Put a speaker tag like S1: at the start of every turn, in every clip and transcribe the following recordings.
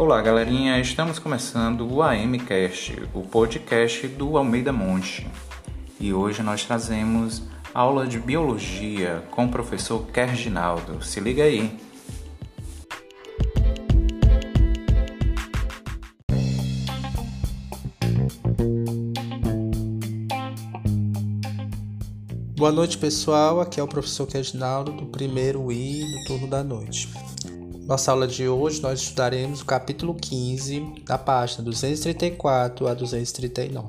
S1: Olá, galerinha. Estamos começando o AMcast, o podcast do Almeida Monte. E hoje nós trazemos aula de biologia com o professor Kerginaldo. Se liga aí.
S2: Boa noite, pessoal. Aqui é o professor Kerginaldo do primeiro I do turno da noite. Nossa aula de hoje nós estudaremos o capítulo 15, da página 234 a 239.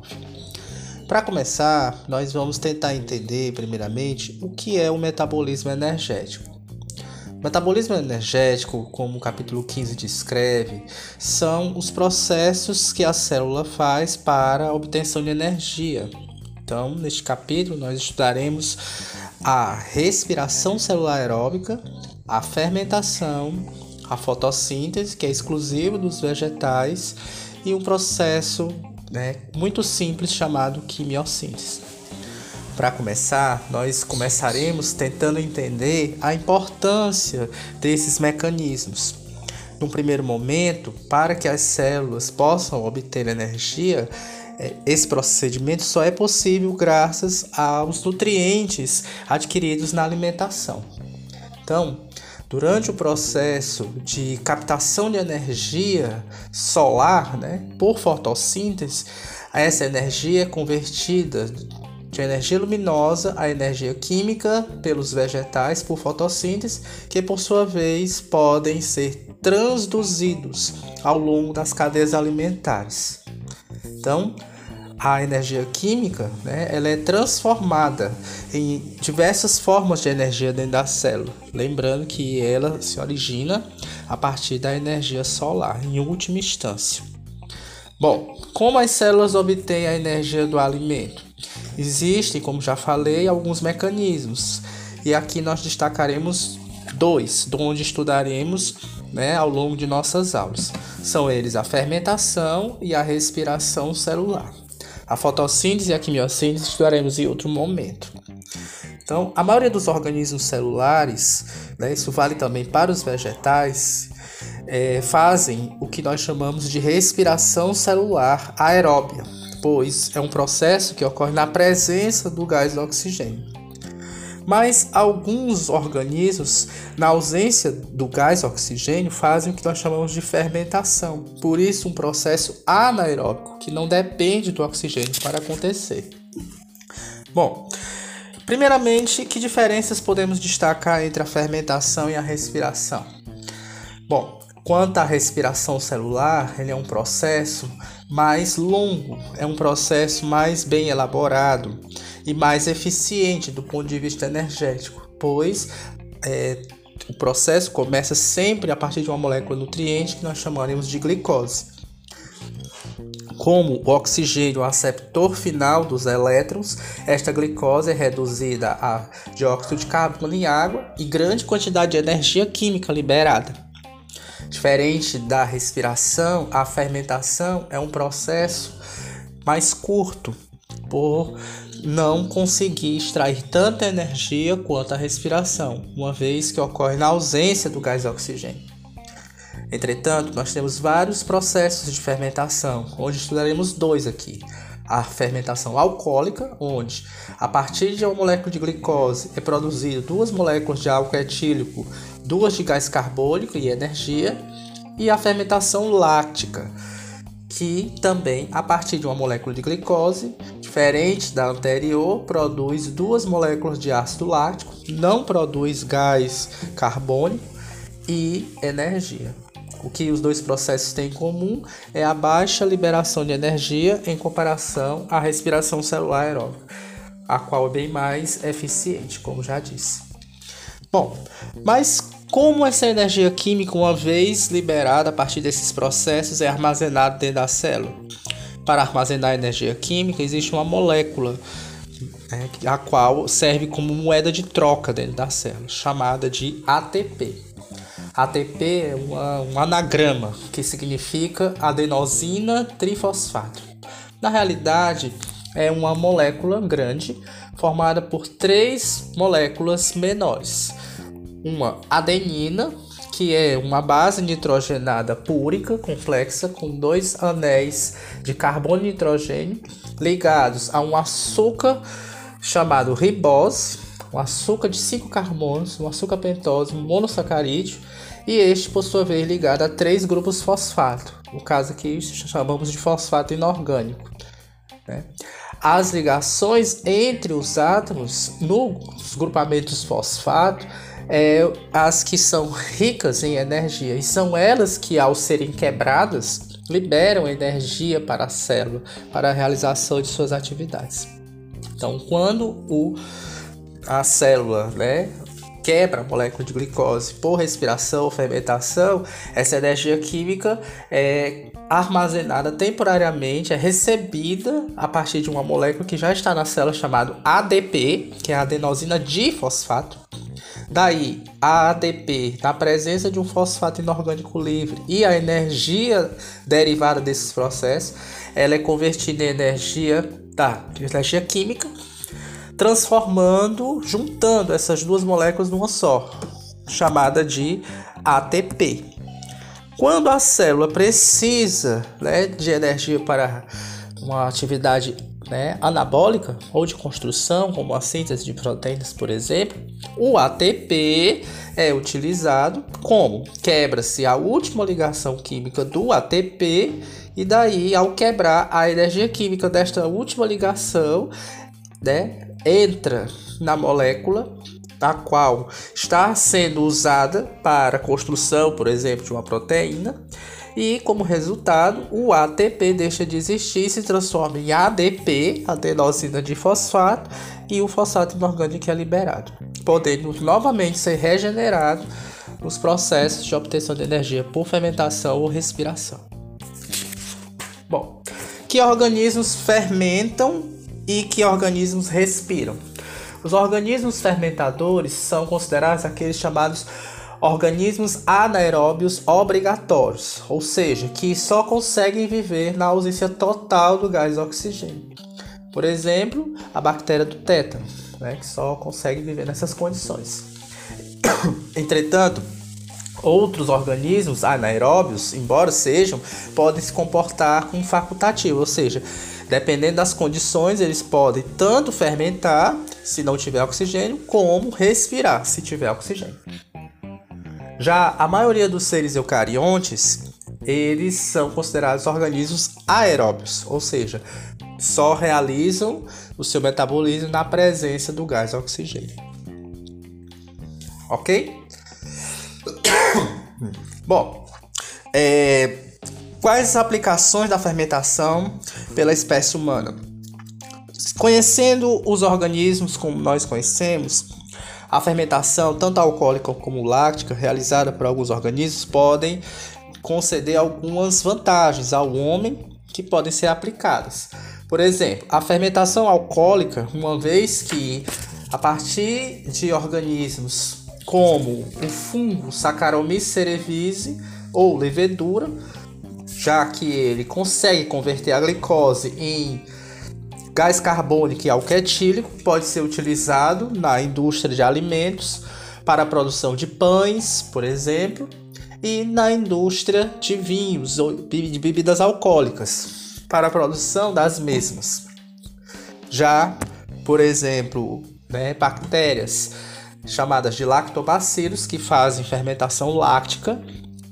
S2: Para começar, nós vamos tentar entender, primeiramente, o que é o metabolismo energético. Metabolismo energético, como o capítulo 15 descreve, são os processos que a célula faz para a obtenção de energia. Então, neste capítulo, nós estudaremos a respiração celular aeróbica, a fermentação, a fotossíntese, que é exclusivo dos vegetais, e um processo né, muito simples chamado quimiossíntese. Para começar, nós começaremos tentando entender a importância desses mecanismos. Num primeiro momento, para que as células possam obter energia, é, esse procedimento só é possível graças aos nutrientes adquiridos na alimentação. Então, Durante o processo de captação de energia solar, né, por fotossíntese, essa energia é convertida de energia luminosa a energia química pelos vegetais por fotossíntese, que por sua vez podem ser transduzidos ao longo das cadeias alimentares. Então, a energia química, né, ela é transformada em diversas formas de energia dentro da célula. Lembrando que ela se origina a partir da energia solar, em última instância. Bom, como as células obtêm a energia do alimento? Existem, como já falei, alguns mecanismos. E aqui nós destacaremos dois, onde estudaremos né, ao longo de nossas aulas. São eles a fermentação e a respiração celular. A fotossíntese e a quimiossíntese estudaremos em outro momento. Então, a maioria dos organismos celulares, né, isso vale também para os vegetais, é, fazem o que nós chamamos de respiração celular aeróbia, pois é um processo que ocorre na presença do gás do oxigênio. Mas alguns organismos, na ausência do gás oxigênio, fazem o que nós chamamos de fermentação. Por isso, um processo anaeróbico, que não depende do oxigênio para acontecer. Bom, primeiramente, que diferenças podemos destacar entre a fermentação e a respiração? Bom, quanto à respiração celular, ele é um processo mais longo, é um processo mais bem elaborado e mais eficiente do ponto de vista energético, pois é, o processo começa sempre a partir de uma molécula nutriente que nós chamaremos de glicose. Como o oxigênio é o aceptor final dos elétrons, esta glicose é reduzida a dióxido de carbono em água e grande quantidade de energia química liberada. Diferente da respiração, a fermentação é um processo mais curto, por não conseguir extrair tanta energia quanto a respiração, uma vez que ocorre na ausência do gás oxigênio. Entretanto, nós temos vários processos de fermentação, onde estudaremos dois aqui. A fermentação alcoólica, onde a partir de uma molécula de glicose é produzido duas moléculas de álcool etílico, duas de gás carbônico e energia, e a fermentação láctica, que também, a partir de uma molécula de glicose, diferente da anterior, produz duas moléculas de ácido lático, não produz gás carbônico e energia. O que os dois processos têm em comum é a baixa liberação de energia em comparação à respiração celular aeróbica, a qual é bem mais eficiente, como já disse. Bom, mas como essa energia química, uma vez liberada a partir desses processos, é armazenada dentro da célula? Para armazenar energia química, existe uma molécula né, a qual serve como moeda de troca dentro da célula, chamada de ATP. ATP é uma, um anagrama que significa adenosina trifosfato. Na realidade, é uma molécula grande formada por três moléculas menores uma adenina, que é uma base nitrogenada púrica complexa com dois anéis de carbono e nitrogênio ligados a um açúcar chamado ribose, um açúcar de 5 carbonos, um açúcar pentose, um monossacarídeo, e este, por sua vez, ligado a três grupos fosfato, no caso aqui chamamos de fosfato inorgânico. Né? As ligações entre os átomos nos grupamentos fosfato é, as que são ricas em energia e são elas que, ao serem quebradas, liberam energia para a célula para a realização de suas atividades. Então, quando o, a célula né, quebra a molécula de glicose por respiração ou fermentação, essa energia química é armazenada temporariamente, é recebida a partir de uma molécula que já está na célula chamada ADP, que é a adenosina difosfato. Daí, a ADP, na presença de um fosfato inorgânico livre e a energia derivada desses processos, ela é convertida em energia, tá, energia química transformando, juntando essas duas moléculas numa só, chamada de ATP. Quando a célula precisa né, de energia para uma atividade né, anabólica ou de construção, como a síntese de proteínas, por exemplo, o ATP é utilizado como quebra-se a última ligação química do ATP e daí ao quebrar a energia química desta última ligação, né, entra na molécula a qual está sendo usada para a construção, por exemplo, de uma proteína, e como resultado, o ATP deixa de existir e se transforma em ADP, adenosina de fosfato, e o fosfato inorgânico é liberado, podendo novamente ser regenerado nos processos de obtenção de energia por fermentação ou respiração. Bom, que organismos fermentam e que organismos respiram. Os organismos fermentadores são considerados aqueles chamados organismos anaeróbios obrigatórios, ou seja, que só conseguem viver na ausência total do gás oxigênio. Por exemplo, a bactéria do tétano, né, que só consegue viver nessas condições. Entretanto, outros organismos anaeróbios, embora sejam, podem se comportar como facultativo, ou seja, Dependendo das condições, eles podem tanto fermentar, se não tiver oxigênio, como respirar, se tiver oxigênio. Já a maioria dos seres eucariontes, eles são considerados organismos aeróbios, ou seja, só realizam o seu metabolismo na presença do gás oxigênio. Ok? Bom, é, Quais as aplicações da fermentação pela espécie humana? Conhecendo os organismos como nós conhecemos, a fermentação, tanto alcoólica como láctica, realizada por alguns organismos, podem conceder algumas vantagens ao homem que podem ser aplicadas. Por exemplo, a fermentação alcoólica, uma vez que a partir de organismos como o fungo Saccharomyces cerevisiae ou levedura, já que ele consegue converter a glicose em gás carbônico e álcool etílico, pode ser utilizado na indústria de alimentos para a produção de pães, por exemplo, e na indústria de vinhos ou de bebidas alcoólicas para a produção das mesmas. Já, por exemplo, né, bactérias chamadas de lactobacilos que fazem fermentação láctica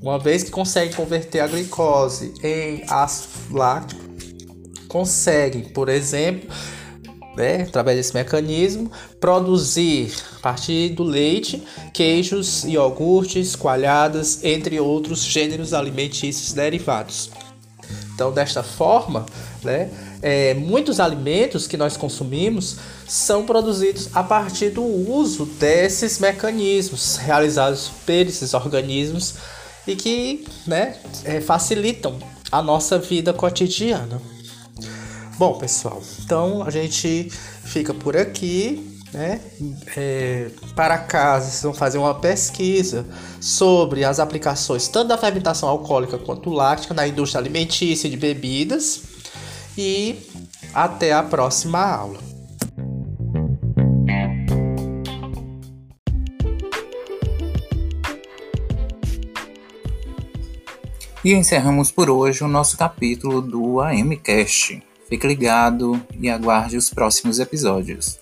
S2: uma vez que conseguem converter a glicose em ácido láctico, conseguem, por exemplo, né, através desse mecanismo, produzir a partir do leite queijos, iogurtes, coalhadas, entre outros gêneros alimentícios derivados. Então, desta forma, né, é, muitos alimentos que nós consumimos são produzidos a partir do uso desses mecanismos realizados por esses organismos e que né, é, facilitam a nossa vida cotidiana. Bom, pessoal, então a gente fica por aqui. Né? É, para casa, vocês vão fazer uma pesquisa sobre as aplicações tanto da fermentação alcoólica quanto láctica na indústria alimentícia e de bebidas. E até a próxima aula.
S1: E encerramos por hoje o nosso capítulo do AMCast. Fique ligado e aguarde os próximos episódios.